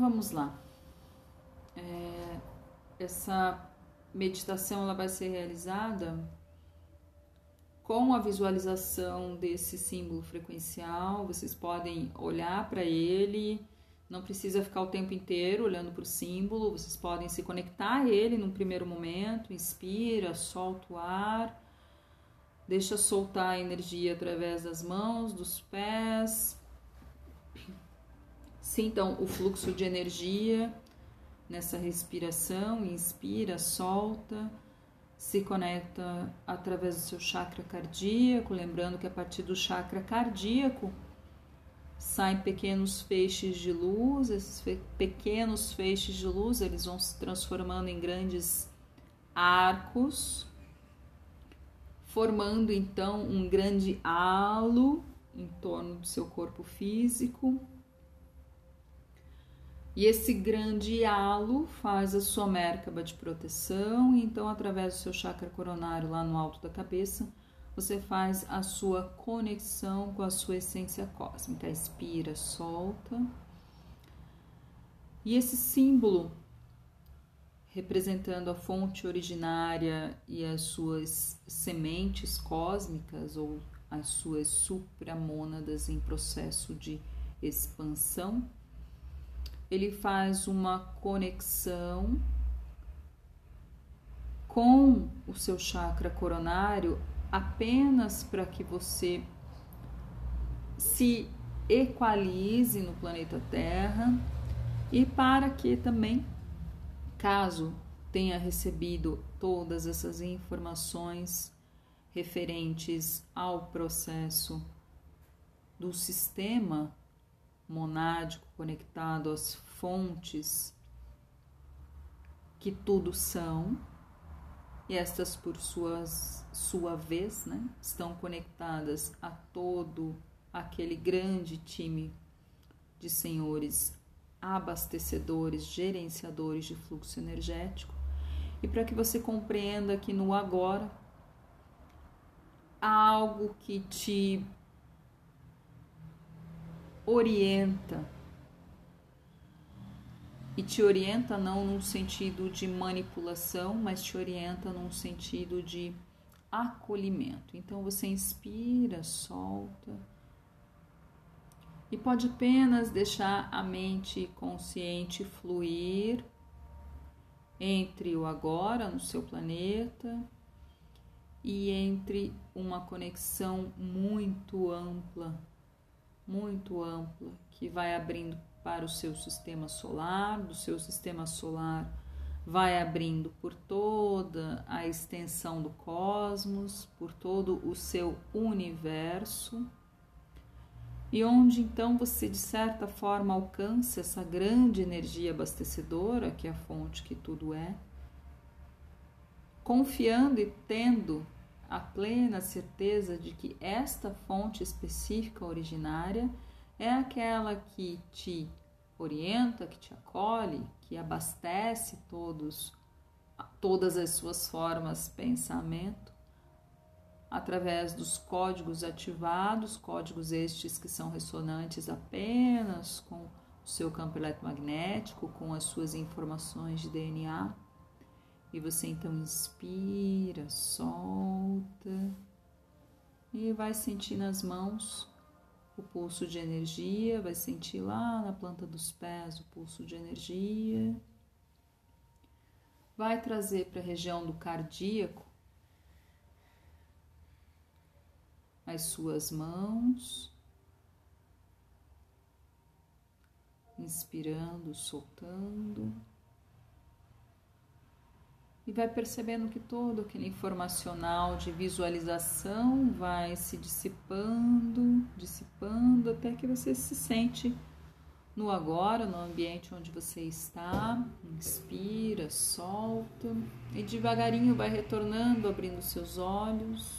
vamos lá. É, essa meditação ela vai ser realizada com a visualização desse símbolo frequencial. Vocês podem olhar para ele, não precisa ficar o tempo inteiro olhando para o símbolo. Vocês podem se conectar a ele num primeiro momento. Inspira, solta o ar, deixa soltar a energia através das mãos, dos pés. Sintam o fluxo de energia nessa respiração, inspira, solta, se conecta através do seu chakra cardíaco, lembrando que a partir do chakra cardíaco saem pequenos feixes de luz, esses fe pequenos feixes de luz, eles vão se transformando em grandes arcos, formando então um grande halo em torno do seu corpo físico. E esse grande halo faz a sua Merkaba de proteção, e então, através do seu chakra coronário lá no alto da cabeça, você faz a sua conexão com a sua essência cósmica. Expira, solta. E esse símbolo, representando a fonte originária e as suas sementes cósmicas ou as suas supramônadas em processo de expansão, ele faz uma conexão com o seu chakra coronário apenas para que você se equalize no planeta Terra e para que também, caso tenha recebido todas essas informações referentes ao processo do sistema monádico conectado às fontes que tudo são, e estas por suas, sua vez né, estão conectadas a todo aquele grande time de senhores abastecedores, gerenciadores de fluxo energético, e para que você compreenda que no agora há algo que te orienta. E te orienta não num sentido de manipulação, mas te orienta num sentido de acolhimento. Então você inspira, solta. E pode apenas deixar a mente consciente fluir entre o agora no seu planeta e entre uma conexão muito ampla muito ampla que vai abrindo para o seu sistema solar, do seu sistema solar vai abrindo por toda a extensão do cosmos, por todo o seu universo, e onde então você de certa forma alcança essa grande energia abastecedora, que é a fonte que tudo é, confiando e tendo a plena certeza de que esta fonte específica originária é aquela que te orienta, que te acolhe, que abastece todos todas as suas formas pensamento através dos códigos ativados, códigos estes que são ressonantes apenas com o seu campo eletromagnético, com as suas informações de DNA e você então inspira, solta e vai sentir nas mãos o pulso de energia, vai sentir lá na planta dos pés o pulso de energia. Vai trazer para a região do cardíaco as suas mãos, inspirando, soltando e vai percebendo que todo aquele informacional de visualização vai se dissipando, dissipando, até que você se sente no agora, no ambiente onde você está. Inspira, solta e devagarinho vai retornando, abrindo seus olhos.